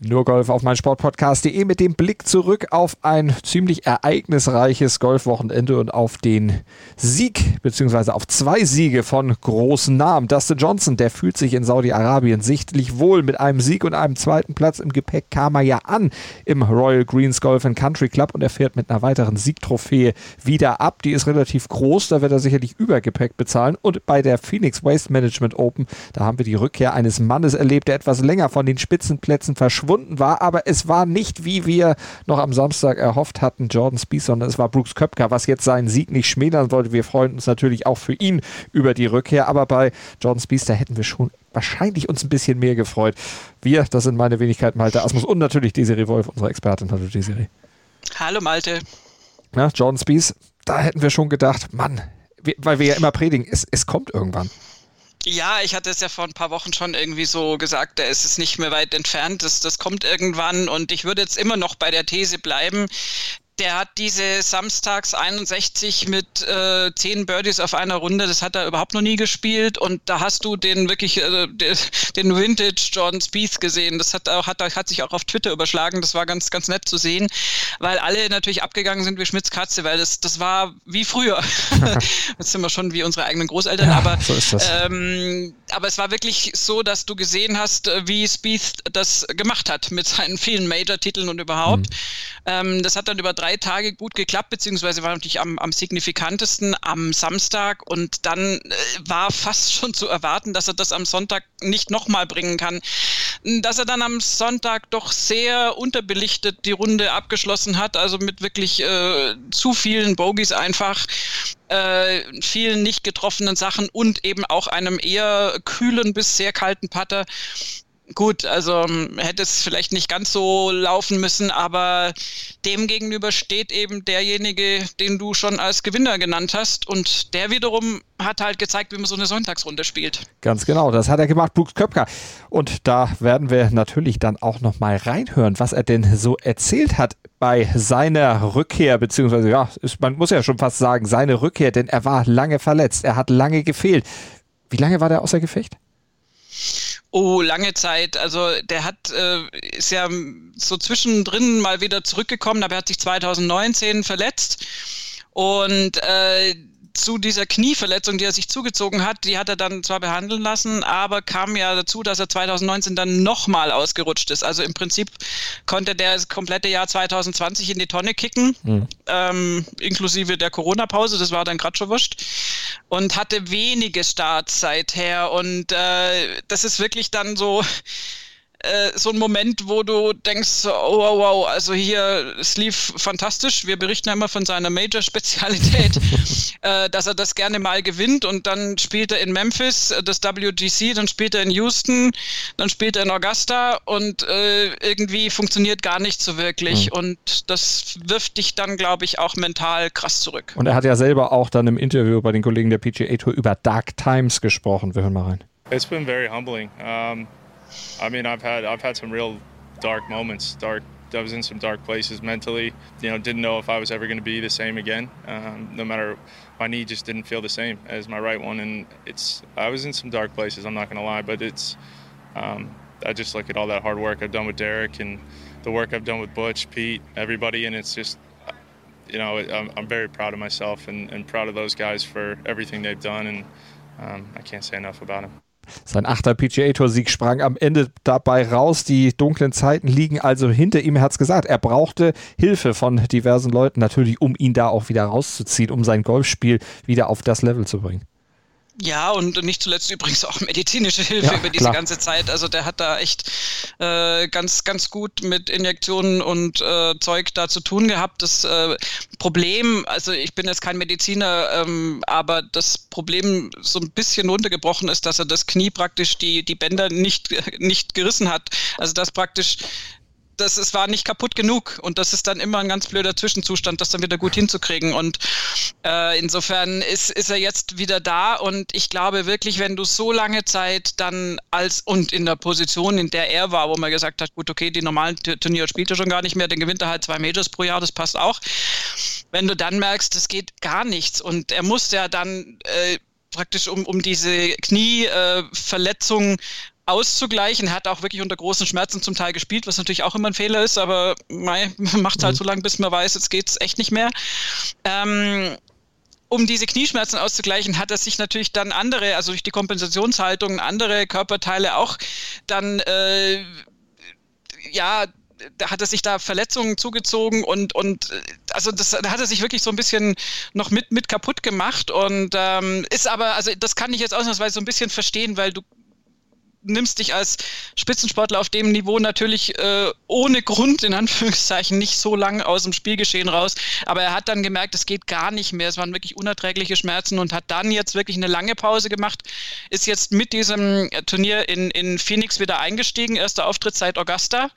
nur Golf auf mein Sportpodcast.de mit dem Blick zurück auf ein ziemlich ereignisreiches Golfwochenende und auf den Sieg, beziehungsweise auf zwei Siege von großen Namen. Dustin Johnson, der fühlt sich in Saudi-Arabien sichtlich wohl. Mit einem Sieg und einem zweiten Platz im Gepäck kam er ja an im Royal Greens Golf and Country Club und er fährt mit einer weiteren Siegtrophäe wieder ab. Die ist relativ groß, da wird er sicherlich Übergepäck bezahlen. Und bei der Phoenix Waste Management Open, da haben wir die Rückkehr eines Mannes erlebt, der etwas länger von den Spitzenplätzen verschwunden verschwunden war, aber es war nicht, wie wir noch am Samstag erhofft hatten, Jordan Spieth, sondern es war Brooks Köpker, was jetzt seinen Sieg nicht schmälern wollte. Wir freuen uns natürlich auch für ihn über die Rückkehr, aber bei Jordan Spieth, da hätten wir schon wahrscheinlich uns ein bisschen mehr gefreut. Wir, das sind meine Wenigkeit Malte Asmus und natürlich Desiree Wolf, unsere Expertin. Hallo Desiree. Hallo Malte. Ja, Jordan Spieth, da hätten wir schon gedacht, Mann, weil wir ja immer predigen, es, es kommt irgendwann. Ja, ich hatte es ja vor ein paar Wochen schon irgendwie so gesagt, da ist es nicht mehr weit entfernt, das, das kommt irgendwann und ich würde jetzt immer noch bei der These bleiben, der hat diese Samstags 61 mit äh, 10 Birdies auf einer Runde, das hat er überhaupt noch nie gespielt und da hast du den wirklich, äh, den Vintage Jordan Spieth gesehen. Das hat, auch, hat, hat sich auch auf Twitter überschlagen, das war ganz, ganz nett zu sehen, weil alle natürlich abgegangen sind wie Schmitz Katze, weil das, das war wie früher. Jetzt sind wir schon wie unsere eigenen Großeltern, ja, aber, so ähm, aber es war wirklich so, dass du gesehen hast, äh, wie Spieth das gemacht hat mit seinen vielen Major-Titeln und überhaupt. Mhm. Ähm, das hat dann über drei Tage gut geklappt, beziehungsweise war natürlich am, am signifikantesten am Samstag und dann äh, war fast schon zu erwarten, dass er das am Sonntag nicht nochmal bringen kann. Dass er dann am Sonntag doch sehr unterbelichtet die Runde abgeschlossen hat, also mit wirklich äh, zu vielen Bogies einfach äh, vielen nicht getroffenen Sachen und eben auch einem eher kühlen bis sehr kalten Putter gut, also ähm, hätte es vielleicht nicht ganz so laufen müssen, aber dem gegenüber steht eben derjenige, den du schon als Gewinner genannt hast und der wiederum hat halt gezeigt, wie man so eine Sonntagsrunde spielt. Ganz genau, das hat er gemacht, Brooks Köpker. Und da werden wir natürlich dann auch nochmal reinhören, was er denn so erzählt hat bei seiner Rückkehr, beziehungsweise ja, ist, man muss ja schon fast sagen, seine Rückkehr, denn er war lange verletzt, er hat lange gefehlt. Wie lange war der außer Gefecht? Oh, lange Zeit. Also der hat äh, ist ja so zwischendrin mal wieder zurückgekommen, aber er hat sich 2019 verletzt und äh, zu dieser Knieverletzung, die er sich zugezogen hat, die hat er dann zwar behandeln lassen, aber kam ja dazu, dass er 2019 dann nochmal ausgerutscht ist. Also im Prinzip konnte der das komplette Jahr 2020 in die Tonne kicken, mhm. ähm, inklusive der Corona-Pause, das war dann gerade schon wurscht, und hatte wenige Starts seither. Und äh, das ist wirklich dann so äh, so ein Moment, wo du denkst, oh wow, wow, also hier, es lief fantastisch. Wir berichten ja immer von seiner Major-Spezialität, äh, dass er das gerne mal gewinnt und dann spielt er in Memphis äh, das WGC, dann spielt er in Houston, dann spielt er in Augusta und äh, irgendwie funktioniert gar nicht so wirklich. Mhm. Und das wirft dich dann, glaube ich, auch mental krass zurück. Und er hat ja selber auch dann im Interview bei den Kollegen der PGA Tour über Dark Times gesprochen. Wir hören mal rein. It's been very humbling. Um I mean, I've had I've had some real dark moments. Dark. I was in some dark places mentally. You know, didn't know if I was ever going to be the same again. Um, no matter, my knee just didn't feel the same as my right one, and it's. I was in some dark places. I'm not going to lie, but it's. Um, I just look at all that hard work I've done with Derek and the work I've done with Butch, Pete, everybody, and it's just. You know, I'm, I'm very proud of myself and, and, proud of those guys for everything they've done, and um, I can't say enough about them. Sein achter PGA-Tour-Sieg sprang am Ende dabei raus. Die dunklen Zeiten liegen also hinter ihm. Er hat es gesagt, er brauchte Hilfe von diversen Leuten, natürlich, um ihn da auch wieder rauszuziehen, um sein Golfspiel wieder auf das Level zu bringen. Ja, und nicht zuletzt übrigens auch medizinische Hilfe ja, über diese klar. ganze Zeit. Also der hat da echt äh, ganz, ganz gut mit Injektionen und äh, Zeug da zu tun gehabt. Das äh, Problem, also ich bin jetzt kein Mediziner, ähm, aber das Problem so ein bisschen runtergebrochen ist, dass er das Knie praktisch die, die Bänder nicht, nicht gerissen hat. Also dass praktisch das es war nicht kaputt genug. Und das ist dann immer ein ganz blöder Zwischenzustand, das dann wieder gut hinzukriegen. Und äh, insofern ist, ist er jetzt wieder da. Und ich glaube wirklich, wenn du so lange Zeit dann als und in der Position, in der er war, wo man gesagt hat, gut, okay, die normalen Turniere spielt er schon gar nicht mehr, dann gewinnt er halt zwei Majors pro Jahr, das passt auch. Wenn du dann merkst, es geht gar nichts und er musste ja dann äh, praktisch um, um diese Knieverletzung äh, auszugleichen. Hat auch wirklich unter großen Schmerzen zum Teil gespielt, was natürlich auch immer ein Fehler ist, aber mei, macht halt mhm. so lange, bis man weiß, jetzt geht es echt nicht mehr. Ähm, um diese Knieschmerzen auszugleichen, hat er sich natürlich dann andere, also durch die Kompensationshaltung, andere Körperteile auch dann, äh, ja, da hat er sich da Verletzungen zugezogen und, und also das da hat er sich wirklich so ein bisschen noch mit, mit kaputt gemacht und ähm, ist aber, also das kann ich jetzt ausnahmsweise so ein bisschen verstehen, weil du nimmst dich als Spitzensportler auf dem Niveau natürlich äh, ohne Grund, in Anführungszeichen, nicht so lang aus dem Spielgeschehen raus. Aber er hat dann gemerkt, es geht gar nicht mehr. Es waren wirklich unerträgliche Schmerzen und hat dann jetzt wirklich eine lange Pause gemacht. Ist jetzt mit diesem Turnier in, in Phoenix wieder eingestiegen. Erster Auftritt seit Augusta.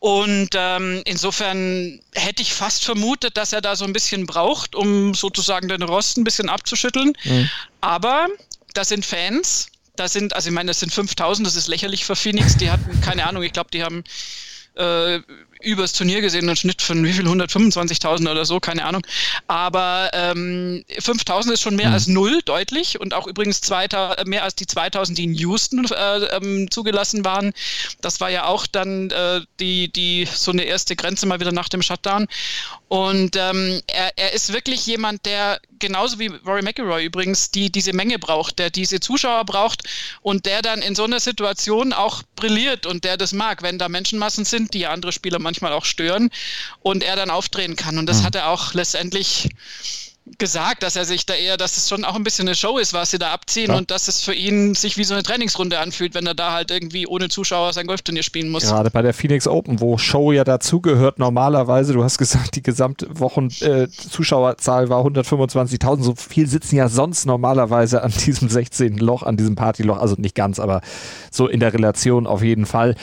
Und ähm, insofern hätte ich fast vermutet, dass er da so ein bisschen braucht, um sozusagen den Rost ein bisschen abzuschütteln. Mhm. Aber da sind Fans da sind, also ich meine, das sind 5000, das ist lächerlich für Phoenix. Die hatten, keine Ahnung, ich glaube, die haben äh, übers Turnier gesehen einen Schnitt von wie viel 125.000 oder so, keine Ahnung. Aber ähm, 5.000 ist schon mehr mhm. als null, deutlich. Und auch übrigens 2000, mehr als die 2.000, die in Houston äh, ähm, zugelassen waren. Das war ja auch dann äh, die, die so eine erste Grenze mal wieder nach dem Shutdown. Und ähm, er, er ist wirklich jemand, der genauso wie Rory McIlroy übrigens, die diese Menge braucht, der diese Zuschauer braucht und der dann in so einer Situation auch brilliert und der das mag, wenn da Menschenmassen sind, die andere Spieler manchmal auch stören und er dann aufdrehen kann. Und das mhm. hat er auch letztendlich gesagt, dass er sich da eher, dass es schon auch ein bisschen eine Show ist, was sie da abziehen ja. und dass es für ihn sich wie so eine Trainingsrunde anfühlt, wenn er da halt irgendwie ohne Zuschauer sein Golfturnier spielen muss. Gerade bei der Phoenix Open, wo Show ja dazugehört, normalerweise, du hast gesagt, die Gesamtwochen äh, Zuschauerzahl war 125.000, so viel sitzen ja sonst normalerweise an diesem 16. Loch, an diesem Partyloch, also nicht ganz, aber so in der Relation auf jeden Fall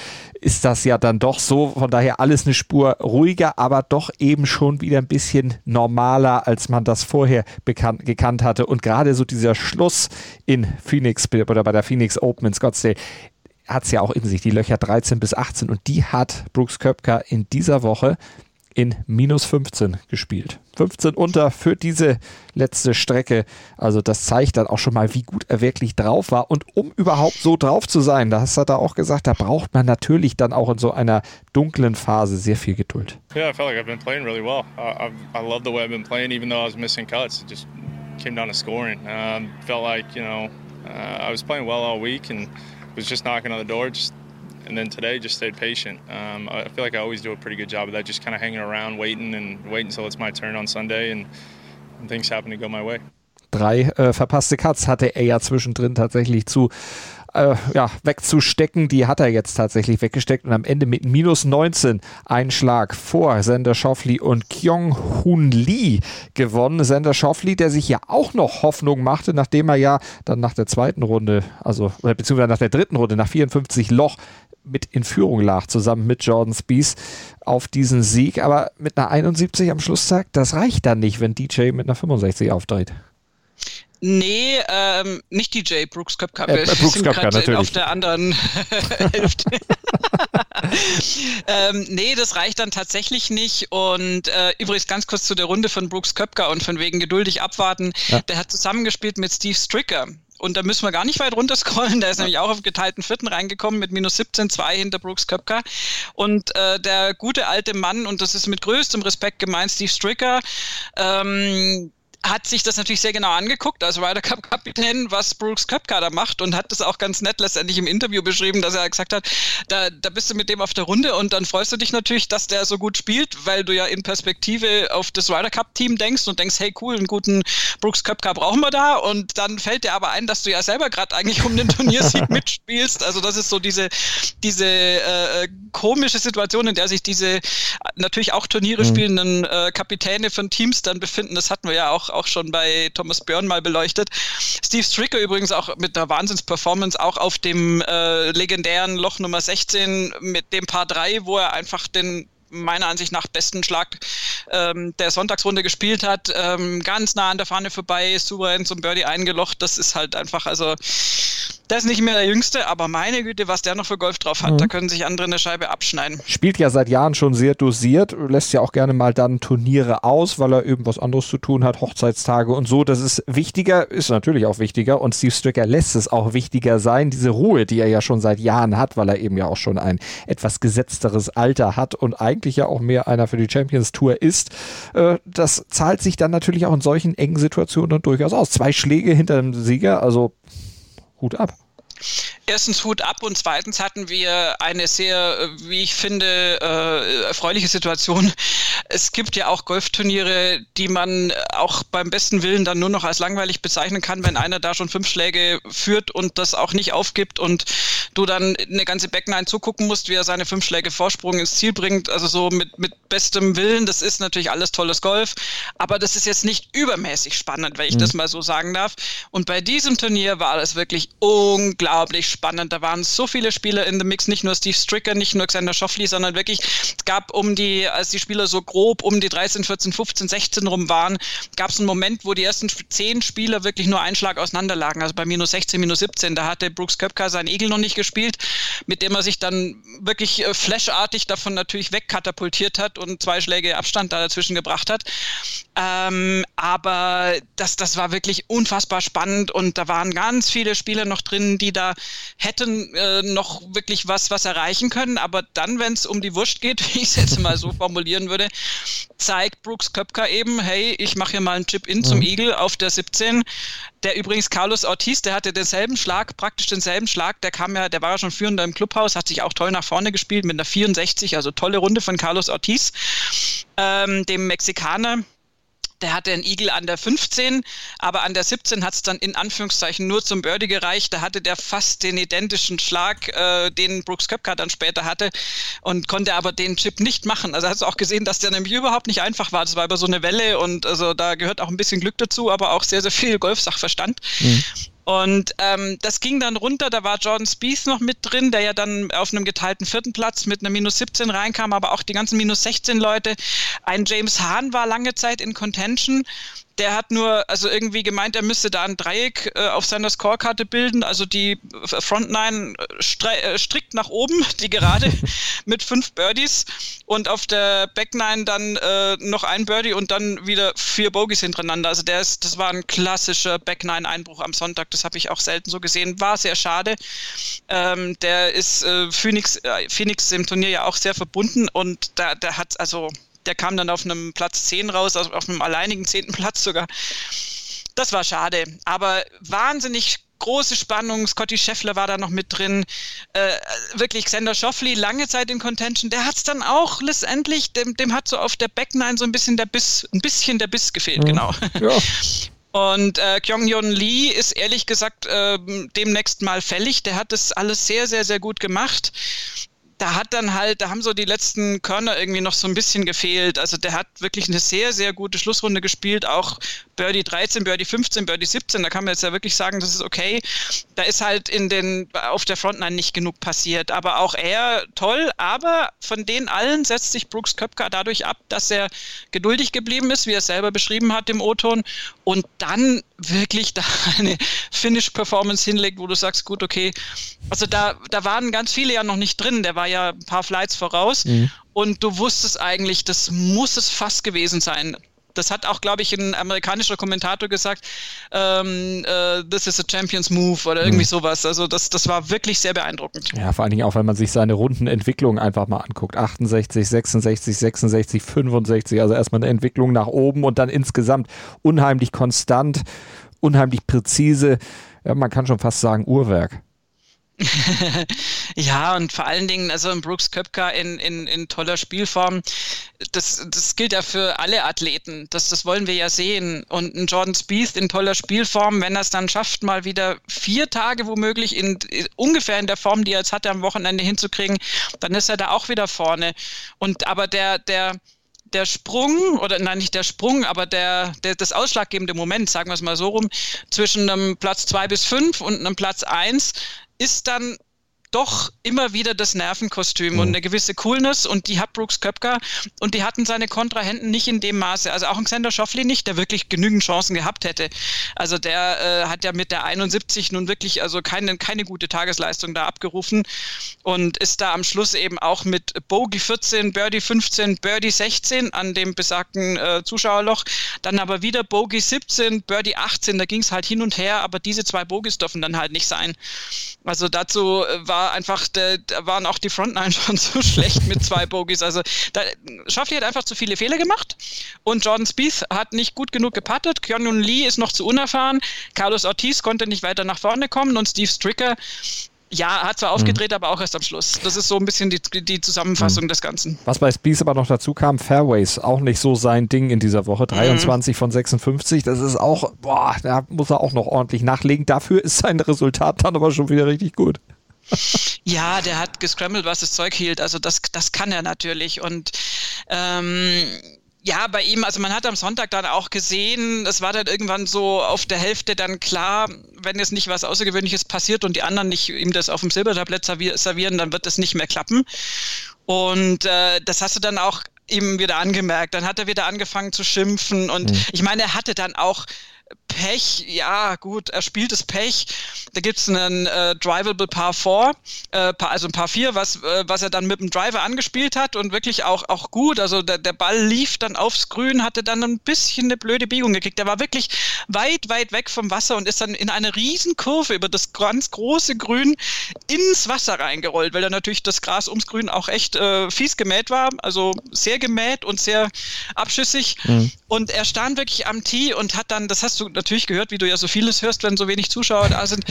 ist das ja dann doch so. Von daher alles eine Spur ruhiger, aber doch eben schon wieder ein bisschen normaler, als man das vorher bekannt, gekannt hatte. Und gerade so dieser Schluss in Phoenix oder bei der Phoenix Open in Scottsdale hat es ja auch in sich, die Löcher 13 bis 18. Und die hat Brooks Köpker in dieser Woche in minus 15 gespielt. 15 unter für diese letzte Strecke. Also das zeigt dann auch schon mal, wie gut er wirklich drauf war. Und um überhaupt so drauf zu sein, das hat er auch gesagt, da braucht man natürlich dann auch in so einer dunklen Phase sehr viel Geduld. Yeah, I felt like I've been playing really well. I, I, I love the way I've been playing, even though I was missing cuts. It just came down to scoring. Um, felt like, you know, uh, I was playing well all week and was just knocking on the door, just and then today just stayed patient. Um, I feel like I always do a pretty good job of that, just kind of hanging around, waiting and waiting until it's my turn on Sunday, and, and things happen to go my way. Drei äh, verpasste Cuts hatte er ja zwischendrin tatsächlich zu äh, ja, wegzustecken. Die hat er jetzt tatsächlich weggesteckt und am Ende mit minus 19 einen Schlag vor Sender Schoffli und Kyung Hoon Lee gewonnen. Sender Schoffli, der sich ja auch noch Hoffnung machte, nachdem er ja dann nach der zweiten Runde, also beziehungsweise nach der dritten Runde, nach 54 Loch mit in Führung lag, zusammen mit Jordan Spieth auf diesen Sieg. Aber mit einer 71 am Schlusstag, das reicht dann nicht, wenn DJ mit einer 65 aufdreht. Nee, ähm, nicht DJ, Brooks Köpker. Äh, Brooks Köpker, natürlich. Auf der anderen Hälfte. ähm, nee, das reicht dann tatsächlich nicht. Und äh, übrigens ganz kurz zu der Runde von Brooks Köpker und von wegen geduldig abwarten. Ja. Der hat zusammengespielt mit Steve Stricker. Und da müssen wir gar nicht weit runter scrollen. Der ist nämlich auch auf geteilten Vierten reingekommen mit minus 17, 2 hinter Brooks Köpker. Und äh, der gute alte Mann, und das ist mit größtem Respekt gemeint, Steve Stricker, ähm, hat sich das natürlich sehr genau angeguckt als Ryder Cup Kapitän, was Brooks Köpka da macht und hat das auch ganz nett letztendlich im Interview beschrieben, dass er gesagt hat, da, da bist du mit dem auf der Runde und dann freust du dich natürlich, dass der so gut spielt, weil du ja in Perspektive auf das Ryder Cup Team denkst und denkst, hey cool, einen guten Brooks Köpka brauchen wir da und dann fällt dir aber ein, dass du ja selber gerade eigentlich um den Turniersieg mitspielst. Also das ist so diese, diese äh, komische Situation, in der sich diese natürlich auch Turniere mhm. spielenden äh, Kapitäne von Teams dann befinden. Das hatten wir ja auch auch schon bei Thomas Björn mal beleuchtet. Steve Stricker übrigens auch mit einer Wahnsinns-Performance, auch auf dem äh, legendären Loch Nummer 16 mit dem Paar 3, wo er einfach den meiner Ansicht nach besten Schlag ähm, der Sonntagsrunde gespielt hat. Ähm, ganz nah an der Fahne vorbei, souverän zum Birdie eingelocht. Das ist halt einfach, also der ist nicht mehr der Jüngste, aber meine Güte, was der noch für Golf drauf hat, mhm. da können sich andere eine Scheibe abschneiden. Spielt ja seit Jahren schon sehr dosiert, lässt ja auch gerne mal dann Turniere aus, weil er irgendwas anderes zu tun hat, Hochzeitstage und so. Das ist wichtiger, ist natürlich auch wichtiger und Steve Stricker lässt es auch wichtiger sein, diese Ruhe, die er ja schon seit Jahren hat, weil er eben ja auch schon ein etwas gesetzteres Alter hat und eigentlich ja auch mehr einer für die Champions Tour ist. Äh, das zahlt sich dann natürlich auch in solchen engen Situationen durchaus aus. Zwei Schläge hinter dem Sieger, also Hut ab. Erstens Hut ab und zweitens hatten wir eine sehr, wie ich finde, äh, erfreuliche Situation. Es gibt ja auch Golfturniere, die man auch beim besten Willen dann nur noch als langweilig bezeichnen kann, wenn einer da schon fünf Schläge führt und das auch nicht aufgibt und du dann eine ganze Backline zugucken musst, wie er seine fünf Schläge Vorsprung ins Ziel bringt. Also so mit, mit bestem Willen, das ist natürlich alles tolles Golf, aber das ist jetzt nicht übermäßig spannend, wenn ich mhm. das mal so sagen darf. Und bei diesem Turnier war das wirklich unglaublich spannend. Da waren so viele Spieler in the Mix, nicht nur Steve Stricker, nicht nur Xander Schoffli, sondern wirklich, es gab um die, als die Spieler so grob um die 13, 14, 15, 16 rum waren, gab es einen Moment, wo die ersten zehn Spieler wirklich nur einen Schlag auseinander lagen. Also bei minus 16, minus 17, da hatte Brooks Köpker seinen Igel noch nicht gespielt, mit dem er sich dann wirklich äh, flashartig davon natürlich wegkatapultiert hat und zwei Schläge Abstand da dazwischen gebracht hat. Ähm, aber das, das war wirklich unfassbar spannend und da waren ganz viele Spieler noch drin, die da hätten äh, noch wirklich was, was erreichen können. Aber dann, wenn es um die Wurst geht, wie ich es jetzt mal so formulieren würde, zeigt Brooks Köpker eben, hey, ich mache hier mal einen Chip-In mhm. zum Eagle auf der 17. Der übrigens Carlos Ortiz, der hatte denselben Schlag, praktisch denselben Schlag. Der kam ja, der war ja schon führender im Clubhaus, hat sich auch toll nach vorne gespielt mit einer 64, also tolle Runde von Carlos Ortiz, ähm, dem Mexikaner der hatte einen Igel an der 15, aber an der 17 hat es dann in Anführungszeichen nur zum Birdie gereicht. Da hatte der fast den identischen Schlag, äh, den Brooks Köpker dann später hatte und konnte aber den Chip nicht machen. Also hast du auch gesehen, dass der nämlich überhaupt nicht einfach war. Das war über so eine Welle und also da gehört auch ein bisschen Glück dazu, aber auch sehr, sehr viel Golfsachverstand. Mhm. Und ähm, das ging dann runter, da war Jordan Spieth noch mit drin, der ja dann auf einem geteilten vierten Platz mit einer minus 17 reinkam, aber auch die ganzen minus 16 Leute. Ein James Hahn war lange Zeit in Contention der hat nur, also irgendwie gemeint, er müsste da ein Dreieck äh, auf seiner Scorekarte bilden, also die Front Nine äh, strikt nach oben, die gerade mit fünf Birdies und auf der Back Nine dann äh, noch ein Birdie und dann wieder vier Bogies hintereinander. Also der ist, das war ein klassischer Back Nine Einbruch am Sonntag, das habe ich auch selten so gesehen, war sehr schade. Ähm, der ist äh, Phoenix, äh, Phoenix im Turnier ja auch sehr verbunden und da, der hat also der kam dann auf einem Platz 10 raus, also auf einem alleinigen zehnten Platz sogar. Das war schade, aber wahnsinnig große Spannung. Scotty Scheffler war da noch mit drin. Äh, wirklich Xander Schoffli, lange Zeit in Contention. Der hat es dann auch letztendlich, dem, dem hat so auf der Backline so ein bisschen der Biss, ein bisschen der Biss gefehlt, mhm. genau. Ja. Und äh, Kyung-Yeon Lee ist ehrlich gesagt äh, demnächst mal fällig. Der hat das alles sehr, sehr, sehr gut gemacht da hat dann halt, da haben so die letzten Körner irgendwie noch so ein bisschen gefehlt. Also der hat wirklich eine sehr, sehr gute Schlussrunde gespielt, auch Birdie 13, Birdie 15, Birdie 17, da kann man jetzt ja wirklich sagen, das ist okay. Da ist halt in den, auf der Frontline nicht genug passiert. Aber auch er toll, aber von den allen setzt sich Brooks Köpker dadurch ab, dass er geduldig geblieben ist, wie er selber beschrieben hat im O-Ton, und dann wirklich da eine Finish-Performance hinlegt, wo du sagst, gut, okay, also da, da waren ganz viele ja noch nicht drin, der war ja ein paar Flights voraus mhm. und du wusstest eigentlich, das muss es fast gewesen sein. Das hat auch, glaube ich, ein amerikanischer Kommentator gesagt, ähm, äh, this is a Champions Move oder irgendwie mhm. sowas. Also das, das war wirklich sehr beeindruckend. Ja, vor allen Dingen auch, wenn man sich seine Rundenentwicklung einfach mal anguckt. 68, 66, 66, 65. Also erstmal eine Entwicklung nach oben und dann insgesamt unheimlich konstant, unheimlich präzise. Ja, man kann schon fast sagen Uhrwerk. ja, und vor allen Dingen, also ein Brooks Köpka in, in, in toller Spielform, das, das gilt ja für alle Athleten. Das, das wollen wir ja sehen. Und ein Jordan Spieth in toller Spielform, wenn er es dann schafft, mal wieder vier Tage womöglich in, in, ungefähr in der Form, die er jetzt hatte, am Wochenende hinzukriegen, dann ist er da auch wieder vorne. Und aber der, der, der Sprung, oder nein, nicht der Sprung, aber der, der, das ausschlaggebende Moment, sagen wir es mal so rum, zwischen einem Platz zwei bis fünf und einem Platz eins ist dann doch immer wieder das Nervenkostüm mhm. und eine gewisse Coolness und die hat Brooks Köpker und die hatten seine Kontrahenten nicht in dem Maße. Also auch ein Xander Schoffley nicht, der wirklich genügend Chancen gehabt hätte. Also der äh, hat ja mit der 71 nun wirklich also keine, keine gute Tagesleistung da abgerufen und ist da am Schluss eben auch mit Bogey 14, Birdie 15, Birdie 16 an dem besagten äh, Zuschauerloch, dann aber wieder Bogey 17, Birdie 18, da ging es halt hin und her, aber diese zwei Bogies dürfen dann halt nicht sein. Also dazu äh, war einfach, da waren auch die Frontline schon so schlecht mit zwei Bogies. Also da, Schaffi hat einfach zu viele Fehler gemacht und Jordan Spieth hat nicht gut genug gepattet. Kyonun Lee ist noch zu unerfahren. Carlos Ortiz konnte nicht weiter nach vorne kommen und Steve Stricker ja, hat zwar aufgedreht, mhm. aber auch erst am Schluss. Das ist so ein bisschen die, die Zusammenfassung mhm. des Ganzen. Was bei Spies aber noch dazu kam, Fairways, auch nicht so sein Ding in dieser Woche. 23 mhm. von 56, das ist auch, boah, da muss er auch noch ordentlich nachlegen. Dafür ist sein Resultat dann aber schon wieder richtig gut. Ja, der hat gescrambled, was das Zeug hielt. Also das, das kann er natürlich. Und ähm, ja, bei ihm, also man hat am Sonntag dann auch gesehen, es war dann irgendwann so auf der Hälfte dann klar, wenn jetzt nicht was Außergewöhnliches passiert und die anderen nicht ihm das auf dem Silbertablett servieren, dann wird das nicht mehr klappen. Und äh, das hast du dann auch ihm wieder angemerkt. Dann hat er wieder angefangen zu schimpfen und mhm. ich meine, er hatte dann auch Pech, ja gut, er spielt das Pech. Da gibt es einen äh, Drivable Par 4, äh, also ein Par 4, was, äh, was er dann mit dem Driver angespielt hat und wirklich auch, auch gut. Also der, der Ball lief dann aufs Grün, hatte dann ein bisschen eine blöde Biegung gekriegt. Der war wirklich weit, weit weg vom Wasser und ist dann in eine Riesenkurve über das ganz große Grün ins Wasser reingerollt, weil da natürlich das Gras ums Grün auch echt äh, fies gemäht war. Also sehr gemäht und sehr abschüssig. Mhm. Und er stand wirklich am Tee und hat dann, das hast du natürlich gehört, wie du ja so vieles hörst, wenn so wenig Zuschauer da sind.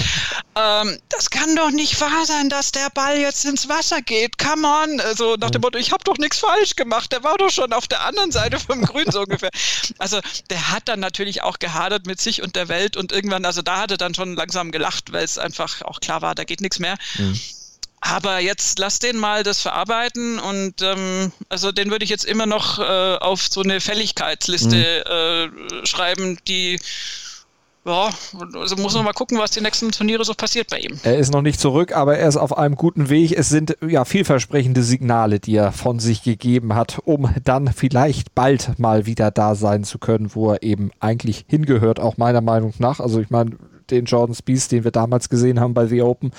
Ähm, das kann doch nicht wahr sein, dass der Ball jetzt ins Wasser geht. Come on. Also nach dem Motto, ich habe doch nichts falsch gemacht. Der war doch schon auf der anderen Seite vom Grün so ungefähr. Also der hat dann natürlich auch gehadert mit sich und der Welt und irgendwann, also da hat er dann schon langsam gelacht, weil es einfach auch klar war, da geht nichts mehr. Mhm. Aber jetzt lass den mal das verarbeiten und ähm, also den würde ich jetzt immer noch äh, auf so eine Fälligkeitsliste mhm. äh, schreiben, die ja, also muss man mal gucken, was die nächsten Turniere so passiert bei ihm. Er ist noch nicht zurück, aber er ist auf einem guten Weg. Es sind ja vielversprechende Signale, die er von sich gegeben hat, um dann vielleicht bald mal wieder da sein zu können, wo er eben eigentlich hingehört, auch meiner Meinung nach. Also ich meine, den Jordan Spieth, den wir damals gesehen haben bei The Open,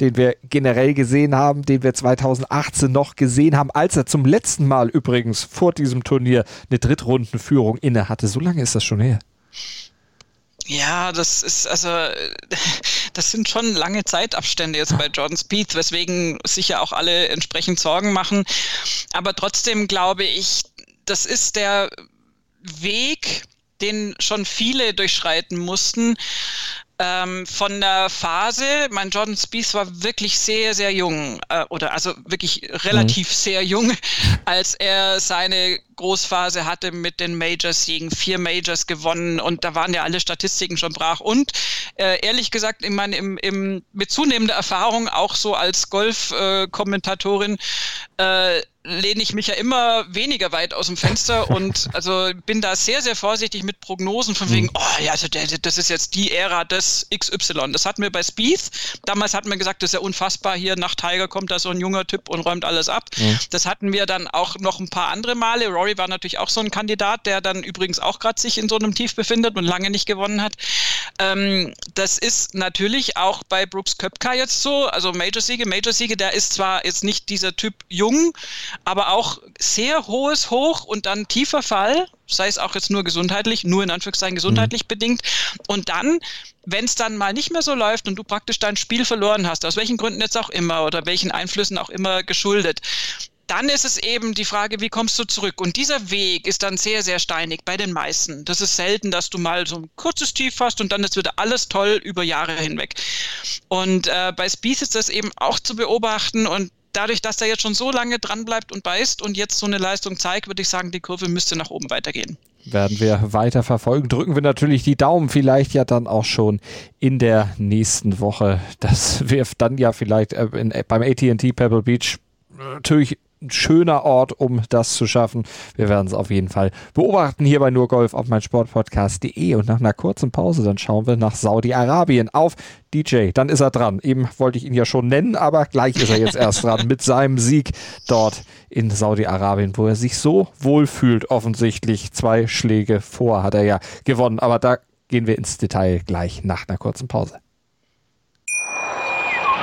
den wir generell gesehen haben, den wir 2018 noch gesehen haben, als er zum letzten Mal übrigens vor diesem Turnier eine Drittrundenführung inne hatte. So lange ist das schon her. Ja, das ist also, das sind schon lange Zeitabstände jetzt bei Jordan Spieth, weswegen sich ja auch alle entsprechend Sorgen machen. Aber trotzdem glaube ich, das ist der Weg, den schon viele durchschreiten mussten, ähm, von der Phase, mein Jordan Spieth war wirklich sehr, sehr jung, äh, oder also wirklich relativ mhm. sehr jung, als er seine Großphase hatte mit den Majors-Siegen, vier Majors gewonnen und da waren ja alle Statistiken schon brach. Und äh, ehrlich gesagt, ich meine, im, im, mit zunehmender Erfahrung auch so als Golf-Kommentatorin äh, lehne ich mich ja immer weniger weit aus dem Fenster und also bin da sehr, sehr vorsichtig mit Prognosen von wegen, mhm. oh ja, also das ist jetzt die Ära des XY. Das hatten wir bei Spieth. Damals hatten wir gesagt, das ist ja unfassbar, hier nach Tiger kommt da so ein junger Typ und räumt alles ab. Mhm. Das hatten wir dann auch noch ein paar andere Male. Rory war natürlich auch so ein Kandidat, der dann übrigens auch gerade sich in so einem Tief befindet und lange nicht gewonnen hat. Ähm, das ist natürlich auch bei Brooks Köpka jetzt so, also Major-Siege, Major-Siege, der ist zwar jetzt nicht dieser Typ jung, aber auch sehr hohes Hoch und dann tiefer Fall, sei es auch jetzt nur gesundheitlich, nur in Anführungszeichen gesundheitlich mhm. bedingt. Und dann, wenn es dann mal nicht mehr so läuft und du praktisch dein Spiel verloren hast, aus welchen Gründen jetzt auch immer oder welchen Einflüssen auch immer geschuldet, dann ist es eben die Frage, wie kommst du zurück? Und dieser Weg ist dann sehr, sehr steinig bei den meisten. Das ist selten, dass du mal so ein kurzes Tief hast und dann ist wieder alles toll über Jahre hinweg. Und äh, bei Spieth ist das eben auch zu beobachten und dadurch, dass er jetzt schon so lange dran bleibt und beißt und jetzt so eine Leistung zeigt, würde ich sagen, die Kurve müsste nach oben weitergehen. Werden wir weiter verfolgen. Drücken wir natürlich die Daumen, vielleicht ja dann auch schon in der nächsten Woche. Das wirft dann ja vielleicht äh, in, beim ATT Pebble Beach natürlich ein schöner Ort, um das zu schaffen. Wir werden es auf jeden Fall beobachten hier bei nur Golf auf mein Sportpodcast.de und nach einer kurzen Pause dann schauen wir nach Saudi-Arabien auf DJ. Dann ist er dran. Eben wollte ich ihn ja schon nennen, aber gleich ist er jetzt erst dran mit seinem Sieg dort in Saudi-Arabien, wo er sich so wohl fühlt. Offensichtlich zwei Schläge vor hat er ja gewonnen, aber da gehen wir ins Detail gleich nach einer kurzen Pause.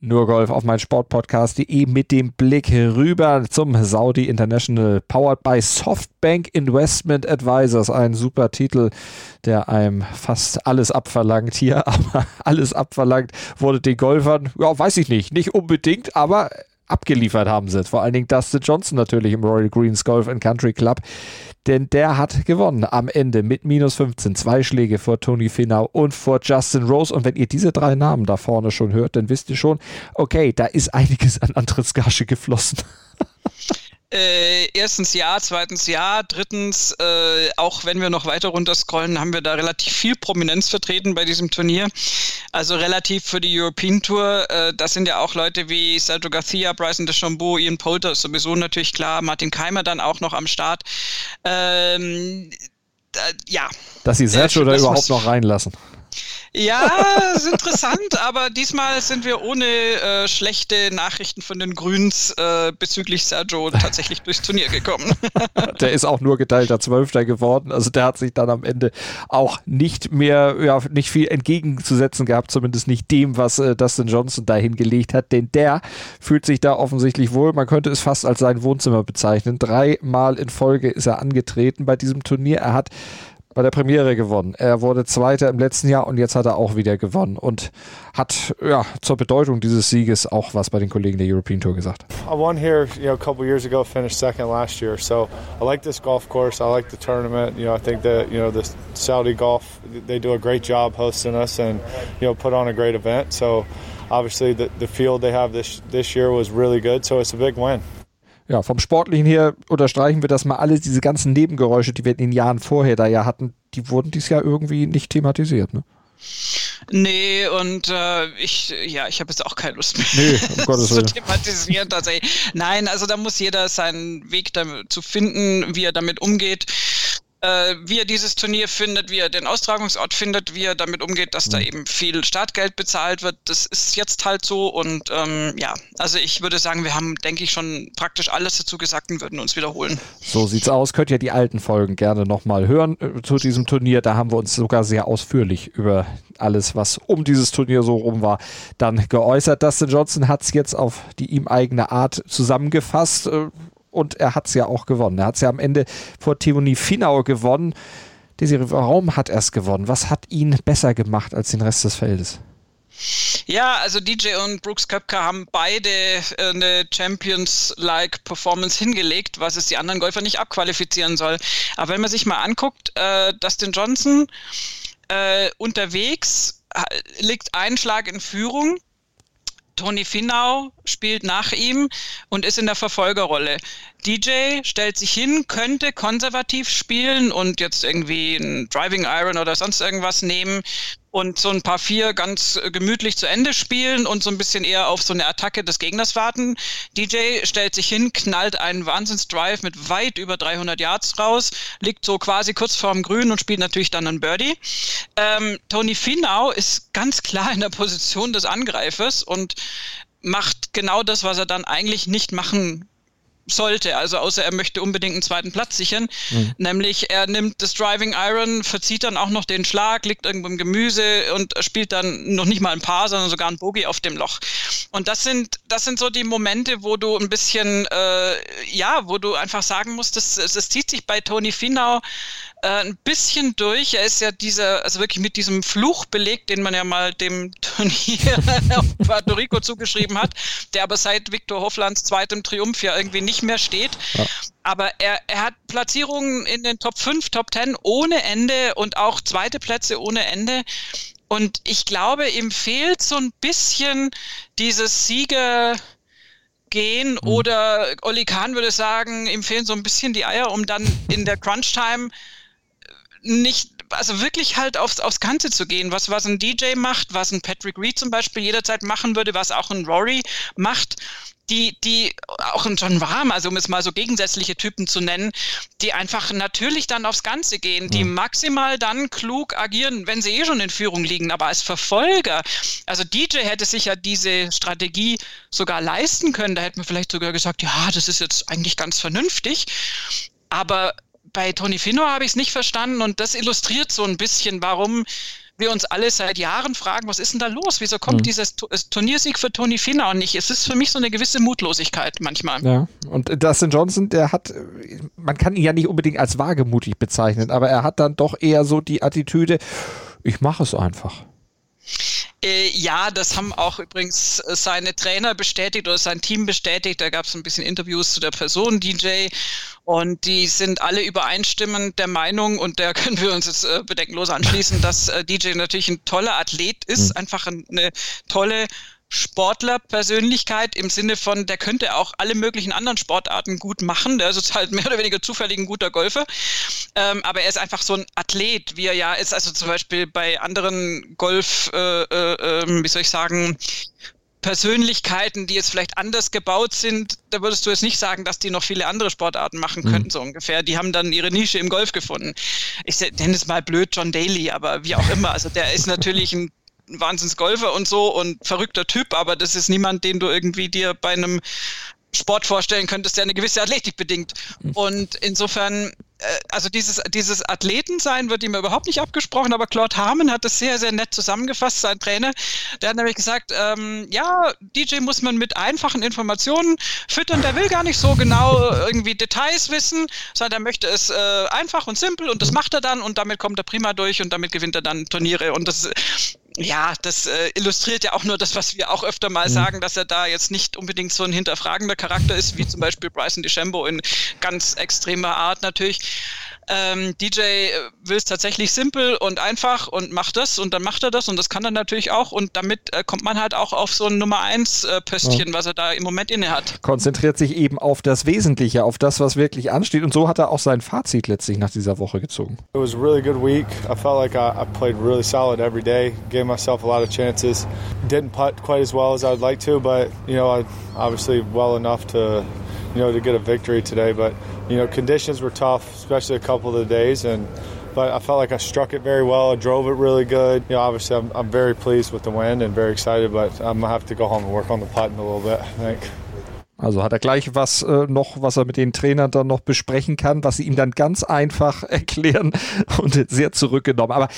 Nur Golf auf mein Sportpodcast.de mit dem Blick rüber zum Saudi International powered by Softbank Investment Advisors. Ein super Titel, der einem fast alles abverlangt hier, aber alles abverlangt wurde den Golfern, ja, weiß ich nicht, nicht unbedingt, aber abgeliefert haben sie. Vor allen Dingen Dustin Johnson natürlich im Royal Greens Golf and Country Club denn der hat gewonnen am Ende mit minus 15. Zwei Schläge vor Tony Finau und vor Justin Rose. Und wenn ihr diese drei Namen da vorne schon hört, dann wisst ihr schon, okay, da ist einiges an Antrittsgage geflossen. Äh, erstens ja, zweitens ja, drittens, äh, auch wenn wir noch weiter runterscrollen, haben wir da relativ viel Prominenz vertreten bei diesem Turnier. Also relativ für die European Tour. Äh, das sind ja auch Leute wie Sergio Garcia, Bryson DeChambeau, Ian Poulter ist sowieso natürlich klar, Martin Keimer dann auch noch am Start. Ähm, ja. Dass sie Sergio da überhaupt noch reinlassen. Ja, ist interessant, aber diesmal sind wir ohne äh, schlechte Nachrichten von den Grüns äh, bezüglich Sergio tatsächlich durchs Turnier gekommen. der ist auch nur geteilter Zwölfter geworden. Also der hat sich dann am Ende auch nicht mehr, ja, nicht viel entgegenzusetzen gehabt, zumindest nicht dem, was äh, Dustin Johnson da hingelegt hat, denn der fühlt sich da offensichtlich wohl. Man könnte es fast als sein Wohnzimmer bezeichnen. Dreimal in Folge ist er angetreten bei diesem Turnier. Er hat bei der Premiere gewonnen. Er wurde Zweiter im letzten Jahr und jetzt hat er auch wieder gewonnen und hat ja zur Bedeutung dieses Sieges auch was bei den Kollegen der European Tour gesagt. I won here, you know, a couple years ago, finished second last year. So I like this golf course. I like the tournament. You know, I think that you know the Saudi Golf they do a great job hosting us and you know put on a great event. So obviously the the field they have this this year was really good. So it's a big win ja, vom Sportlichen her unterstreichen wir das mal alles, diese ganzen Nebengeräusche, die wir in den Jahren vorher da ja hatten, die wurden dieses Jahr irgendwie nicht thematisiert, ne? Nee, und äh, ich, ja, ich habe jetzt auch keine Lust mehr nee, um Gottes zu thematisieren. Tatsächlich. Nein, also da muss jeder seinen Weg zu finden, wie er damit umgeht äh, wie er dieses Turnier findet, wie er den Austragungsort findet, wie er damit umgeht, dass mhm. da eben viel Startgeld bezahlt wird. Das ist jetzt halt so und ähm, ja, also ich würde sagen, wir haben, denke ich, schon praktisch alles dazu gesagt und würden uns wiederholen. So sieht's aus. Könnt ihr die alten Folgen gerne nochmal hören äh, zu diesem Turnier. Da haben wir uns sogar sehr ausführlich über alles, was um dieses Turnier so rum war, dann geäußert. Dustin Johnson hat es jetzt auf die ihm eigene Art zusammengefasst. Äh, und er hat es ja auch gewonnen. Er hat es ja am Ende vor Theonie Finau gewonnen. Desiree, warum hat er es gewonnen? Was hat ihn besser gemacht als den Rest des Feldes? Ja, also DJ und Brooks Köpke haben beide äh, eine Champions-like Performance hingelegt, was es die anderen Golfer nicht abqualifizieren soll. Aber wenn man sich mal anguckt, äh, Dustin Johnson äh, unterwegs liegt ein Schlag in Führung Tony Finau spielt nach ihm und ist in der Verfolgerrolle. DJ stellt sich hin, könnte konservativ spielen und jetzt irgendwie ein Driving Iron oder sonst irgendwas nehmen. Und so ein paar vier ganz äh, gemütlich zu Ende spielen und so ein bisschen eher auf so eine Attacke des Gegners warten. DJ stellt sich hin, knallt einen Wahnsinnsdrive mit weit über 300 Yards raus, liegt so quasi kurz vorm Grün und spielt natürlich dann einen Birdie. Ähm, Tony Finau ist ganz klar in der Position des Angreifers und macht genau das, was er dann eigentlich nicht machen sollte. Also außer er möchte unbedingt einen zweiten Platz sichern. Mhm. Nämlich er nimmt das Driving Iron, verzieht dann auch noch den Schlag, liegt irgendwo im Gemüse und spielt dann noch nicht mal ein Paar, sondern sogar ein Bogey auf dem Loch. Und das sind, das sind so die Momente, wo du ein bisschen, äh, ja, wo du einfach sagen musst, das, das zieht sich bei Tony Finau äh, ein bisschen durch. Er ist ja dieser, also wirklich mit diesem Fluch belegt, den man ja mal dem Turnier auf Puerto Rico zugeschrieben hat, der aber seit Viktor Hoflands zweitem Triumph ja irgendwie nicht mehr steht. Ja. Aber er, er hat Platzierungen in den Top 5, Top 10 ohne Ende und auch zweite Plätze ohne Ende. Und ich glaube, ihm fehlt so ein bisschen dieses Sieger, gehen mhm. oder Oli Kahn würde sagen, ihm fehlen so ein bisschen die Eier, um dann in der Crunch-Time nicht, also wirklich halt aufs, aufs Ganze zu gehen, was, was ein DJ macht, was ein Patrick Reed zum Beispiel jederzeit machen würde, was auch ein Rory macht die, die auch ein John Warm, also um es mal so gegensätzliche Typen zu nennen, die einfach natürlich dann aufs Ganze gehen, die maximal dann klug agieren, wenn sie eh schon in Führung liegen, aber als Verfolger, also DJ hätte sich ja diese Strategie sogar leisten können, da hätte man vielleicht sogar gesagt, ja, das ist jetzt eigentlich ganz vernünftig, aber bei Tony Fino habe ich es nicht verstanden und das illustriert so ein bisschen, warum wir uns alle seit Jahren fragen, was ist denn da los? Wieso kommt mhm. dieses Turniersieg für Tony Finau nicht? Es ist für mich so eine gewisse Mutlosigkeit manchmal. Ja, und Dustin Johnson, der hat, man kann ihn ja nicht unbedingt als wagemutig bezeichnen, aber er hat dann doch eher so die Attitüde, ich mache es einfach. Äh, ja, das haben auch übrigens äh, seine Trainer bestätigt oder sein Team bestätigt. Da gab es ein bisschen Interviews zu der Person DJ und die sind alle übereinstimmend der Meinung und da können wir uns jetzt äh, bedenkenlos anschließen, dass äh, DJ natürlich ein toller Athlet ist, mhm. einfach eine tolle Sportlerpersönlichkeit im Sinne von, der könnte auch alle möglichen anderen Sportarten gut machen. Der ist halt mehr oder weniger zufällig ein guter Golfer. Ähm, aber er ist einfach so ein Athlet, wie er ja ist. Also zum Beispiel bei anderen Golf, äh, äh, ähm, wie soll ich sagen, Persönlichkeiten, die jetzt vielleicht anders gebaut sind, da würdest du jetzt nicht sagen, dass die noch viele andere Sportarten machen mhm. könnten, mhm. so ungefähr. Die haben dann ihre Nische im Golf gefunden. Ich nenne es mal blöd John Daly, aber wie auch immer. Also der ist natürlich ein Wahnsinnsgolfer und so und verrückter Typ, aber das ist niemand, den du irgendwie dir bei einem Sport vorstellen könntest, der eine gewisse Athletik bedingt. Mhm. Und insofern äh, also dieses, dieses Athletensein wird ihm überhaupt nicht abgesprochen, aber Claude Harmon hat das sehr, sehr nett zusammengefasst, sein Trainer. Der hat nämlich gesagt, ähm, ja, DJ muss man mit einfachen Informationen füttern, der will gar nicht so genau irgendwie Details wissen, sondern er möchte es äh, einfach und simpel und das macht er dann und damit kommt er prima durch und damit gewinnt er dann Turniere und das ja, das äh, illustriert ja auch nur das, was wir auch öfter mal mhm. sagen, dass er da jetzt nicht unbedingt so ein hinterfragender Charakter ist, wie zum Beispiel Bryson DeChambeau in ganz extremer Art natürlich. Ähm, DJ will es tatsächlich simpel und einfach und macht das und dann macht er das und das kann er natürlich auch und damit äh, kommt man halt auch auf so ein Nummer 1 äh, Pöstchen, ja. was er da im Moment inne hat. Konzentriert sich eben auf das Wesentliche, auf das, was wirklich ansteht und so hat er auch sein Fazit letztlich nach dieser Woche gezogen. It was a really good week. I felt like I, I played really solid every day, gave myself a lot of chances. Didn't putt quite as well as I'd like to, but you know, I obviously well enough to you know to get a victory today, but you know, conditions were tough, especially a couple of the days, and but I felt like I struck it very well. I drove it really good. You know, obviously I'm, I'm very pleased with the win and very excited, but I'm gonna have to go home and work on the putting a little bit. I think. Also hat er gleich was äh, noch, was er mit den Trainern dann noch besprechen kann, was sie ihm dann ganz einfach erklären und sehr zurückgenommen. Aber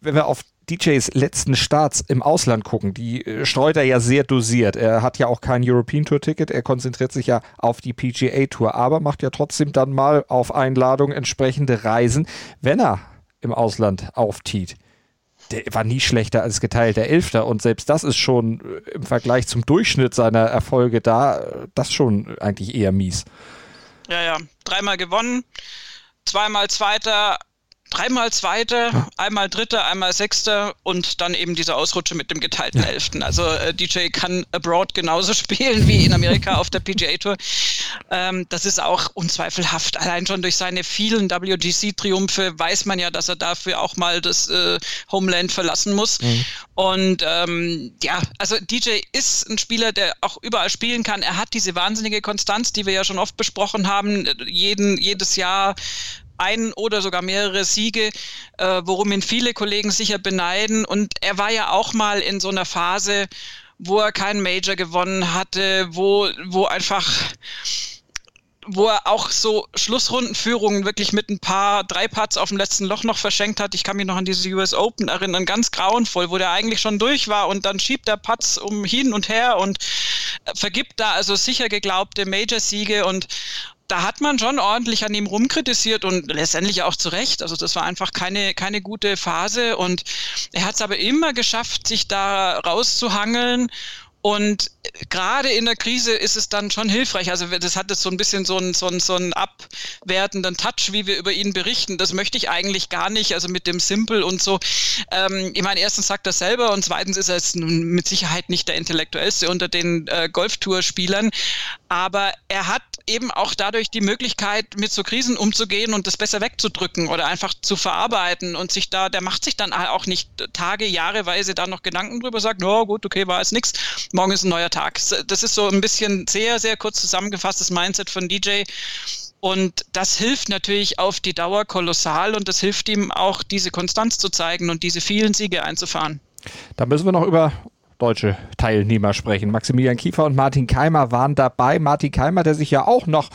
wenn wir auf DJs letzten Starts im Ausland gucken, die äh, streut er ja sehr dosiert. Er hat ja auch kein European Tour Ticket, er konzentriert sich ja auf die PGA Tour, aber macht ja trotzdem dann mal auf Einladung entsprechende Reisen, wenn er im Ausland auftiet. Der war nie schlechter als geteilter Elfter und selbst das ist schon äh, im Vergleich zum Durchschnitt seiner Erfolge da, äh, das schon eigentlich eher mies. Ja, ja, dreimal gewonnen, zweimal Zweiter, dreimal Zweiter, einmal Dritter, einmal Sechster und dann eben diese Ausrutsche mit dem geteilten Elften. Also äh, DJ kann abroad genauso spielen wie in Amerika auf der PGA Tour. Ähm, das ist auch unzweifelhaft. Allein schon durch seine vielen WGC-Triumphe weiß man ja, dass er dafür auch mal das äh, Homeland verlassen muss. Mhm. Und ähm, ja, also DJ ist ein Spieler, der auch überall spielen kann. Er hat diese wahnsinnige Konstanz, die wir ja schon oft besprochen haben. Jeden, jedes Jahr ein oder sogar mehrere Siege, äh, worum ihn viele Kollegen sicher beneiden. Und er war ja auch mal in so einer Phase, wo er keinen Major gewonnen hatte, wo, wo einfach wo er auch so Schlussrundenführungen wirklich mit ein paar drei Putts auf dem letzten Loch noch verschenkt hat. Ich kann mich noch an diese US Open erinnern, ganz grauenvoll, wo der eigentlich schon durch war und dann schiebt er Putts um hin und her und vergibt da also sicher geglaubte Major-Siege und da hat man schon ordentlich an ihm rumkritisiert und letztendlich auch zu Recht. Also das war einfach keine, keine gute Phase und er hat es aber immer geschafft, sich da rauszuhangeln und gerade in der Krise ist es dann schon hilfreich. Also das hat jetzt so ein bisschen so einen, so, einen, so einen abwertenden Touch, wie wir über ihn berichten. Das möchte ich eigentlich gar nicht. Also mit dem Simple und so. Ähm, ich meine, erstens sagt er selber und zweitens ist er jetzt mit Sicherheit nicht der intellektuellste unter den äh, Golftour-Spielern. Aber er hat eben auch dadurch die Möglichkeit, mit so Krisen umzugehen und das besser wegzudrücken oder einfach zu verarbeiten und sich da, der macht sich dann auch nicht Tage, Jahreweise da noch Gedanken drüber, sagt, no, gut, okay, war jetzt nichts, morgen ist ein neuer Tag. Das ist so ein bisschen sehr, sehr kurz zusammengefasstes Mindset von DJ. Und das hilft natürlich auf die Dauer kolossal und das hilft ihm auch, diese Konstanz zu zeigen und diese vielen Siege einzufahren. Da müssen wir noch über deutsche Teilnehmer sprechen. Maximilian Kiefer und Martin Keimer waren dabei. Martin Keimer, der sich ja auch noch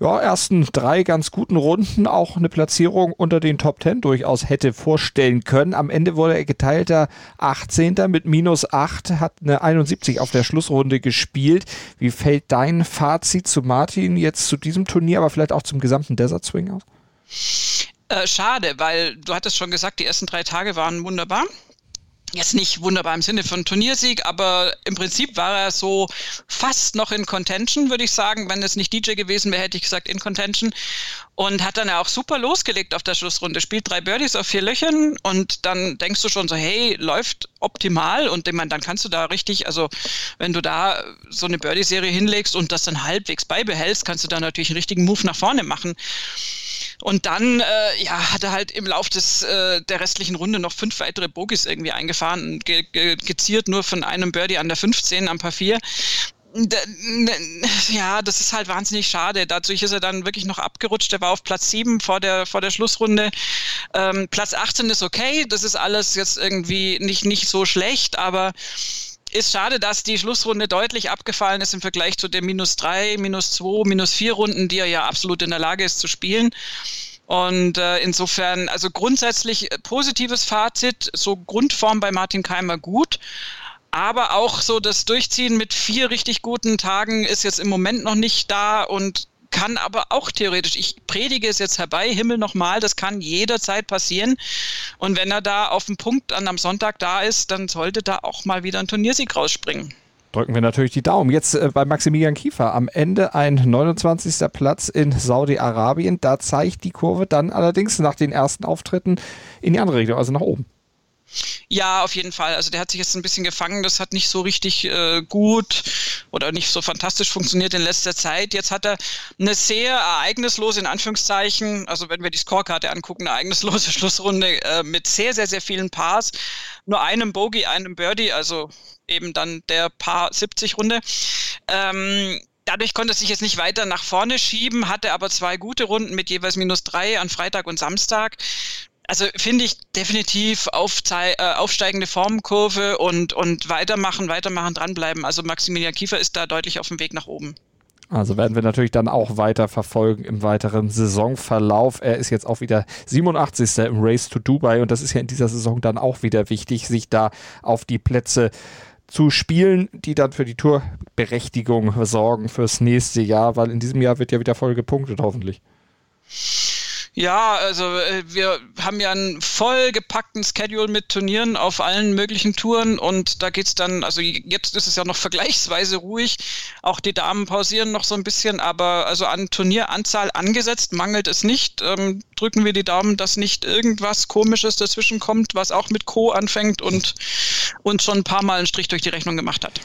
ja, ersten drei ganz guten Runden auch eine Platzierung unter den Top Ten durchaus hätte vorstellen können. Am Ende wurde er geteilter 18. mit minus 8, hat eine 71 auf der Schlussrunde gespielt. Wie fällt dein Fazit zu Martin jetzt zu diesem Turnier, aber vielleicht auch zum gesamten Desert Swing aus? Äh, schade, weil du hattest schon gesagt, die ersten drei Tage waren wunderbar jetzt nicht wunderbar im Sinne von Turniersieg, aber im Prinzip war er so fast noch in Contention, würde ich sagen. Wenn es nicht DJ gewesen wäre, hätte ich gesagt in Contention. Und hat dann auch super losgelegt auf der Schlussrunde. Spielt drei Birdies auf vier Löchern und dann denkst du schon so, hey, läuft optimal. Und ich meine, dann kannst du da richtig, also wenn du da so eine Birdie-Serie hinlegst und das dann halbwegs beibehältst, kannst du da natürlich einen richtigen Move nach vorne machen. Und dann äh, ja, hat er halt im Lauf des, äh, der restlichen Runde noch fünf weitere Bogies irgendwie eingefahren, ge ge geziert nur von einem Birdie an der 15 am Paar 4 ja, das ist halt wahnsinnig schade. Dadurch ist er dann wirklich noch abgerutscht. Er war auf Platz 7 vor der, vor der Schlussrunde. Ähm, Platz 18 ist okay. Das ist alles jetzt irgendwie nicht, nicht so schlecht, aber ist schade, dass die Schlussrunde deutlich abgefallen ist im Vergleich zu den minus drei, minus zwei, minus vier Runden, die er ja absolut in der Lage ist zu spielen. Und äh, insofern, also grundsätzlich äh, positives Fazit, so Grundform bei Martin Keimer gut. Aber auch so das Durchziehen mit vier richtig guten Tagen ist jetzt im Moment noch nicht da und kann aber auch theoretisch, ich predige es jetzt herbei, Himmel nochmal, das kann jederzeit passieren. Und wenn er da auf dem Punkt an am Sonntag da ist, dann sollte da auch mal wieder ein Turniersieg rausspringen. Drücken wir natürlich die Daumen. Jetzt äh, bei Maximilian Kiefer am Ende ein 29. Platz in Saudi-Arabien. Da zeigt die Kurve dann allerdings nach den ersten Auftritten in die andere Richtung, also nach oben. Ja, auf jeden Fall. Also der hat sich jetzt ein bisschen gefangen. Das hat nicht so richtig äh, gut oder nicht so fantastisch funktioniert in letzter Zeit. Jetzt hat er eine sehr ereignislose, in Anführungszeichen, also wenn wir die Scorekarte angucken, eine ereignislose Schlussrunde äh, mit sehr, sehr, sehr vielen Pars. Nur einem Bogey, einem Birdie, also eben dann der Paar 70 Runde. Ähm, Dadurch konnte er sich jetzt nicht weiter nach vorne schieben, hatte aber zwei gute Runden mit jeweils minus drei an Freitag und Samstag also finde ich definitiv aufzei äh, aufsteigende Formkurve und, und weitermachen, weitermachen, dranbleiben. Also Maximilian Kiefer ist da deutlich auf dem Weg nach oben. Also werden wir natürlich dann auch weiter verfolgen im weiteren Saisonverlauf. Er ist jetzt auch wieder 87. im Race to Dubai und das ist ja in dieser Saison dann auch wieder wichtig, sich da auf die Plätze zu spielen, die dann für die Tourberechtigung sorgen fürs nächste Jahr, weil in diesem Jahr wird ja wieder voll gepunktet, hoffentlich. Ja, also äh, wir haben ja einen vollgepackten Schedule mit Turnieren auf allen möglichen Touren und da geht's dann, also jetzt ist es ja noch vergleichsweise ruhig. Auch die Damen pausieren noch so ein bisschen, aber also an Turnieranzahl angesetzt mangelt es nicht. Ähm, drücken wir die Daumen, dass nicht irgendwas Komisches dazwischen kommt, was auch mit Co. anfängt und uns schon ein paar Mal einen Strich durch die Rechnung gemacht hat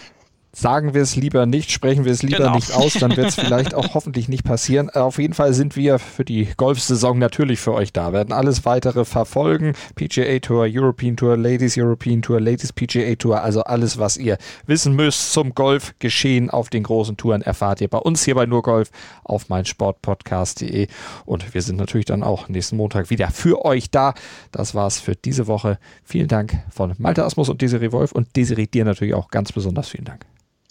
sagen wir es lieber nicht, sprechen wir es lieber genau. nicht aus, dann wird es vielleicht auch hoffentlich nicht passieren. Äh, auf jeden Fall sind wir für die Golfsaison natürlich für euch da, werden alles weitere verfolgen. PGA Tour, European Tour, Ladies European Tour, Ladies PGA Tour, also alles, was ihr wissen müsst zum Golfgeschehen auf den großen Touren, erfahrt ihr bei uns hier bei Nur Golf auf meinsportpodcast.de und wir sind natürlich dann auch nächsten Montag wieder für euch da. Das war's für diese Woche. Vielen Dank von Malte Asmus und Desiree Wolf und Desiree dir natürlich auch ganz besonders vielen Dank.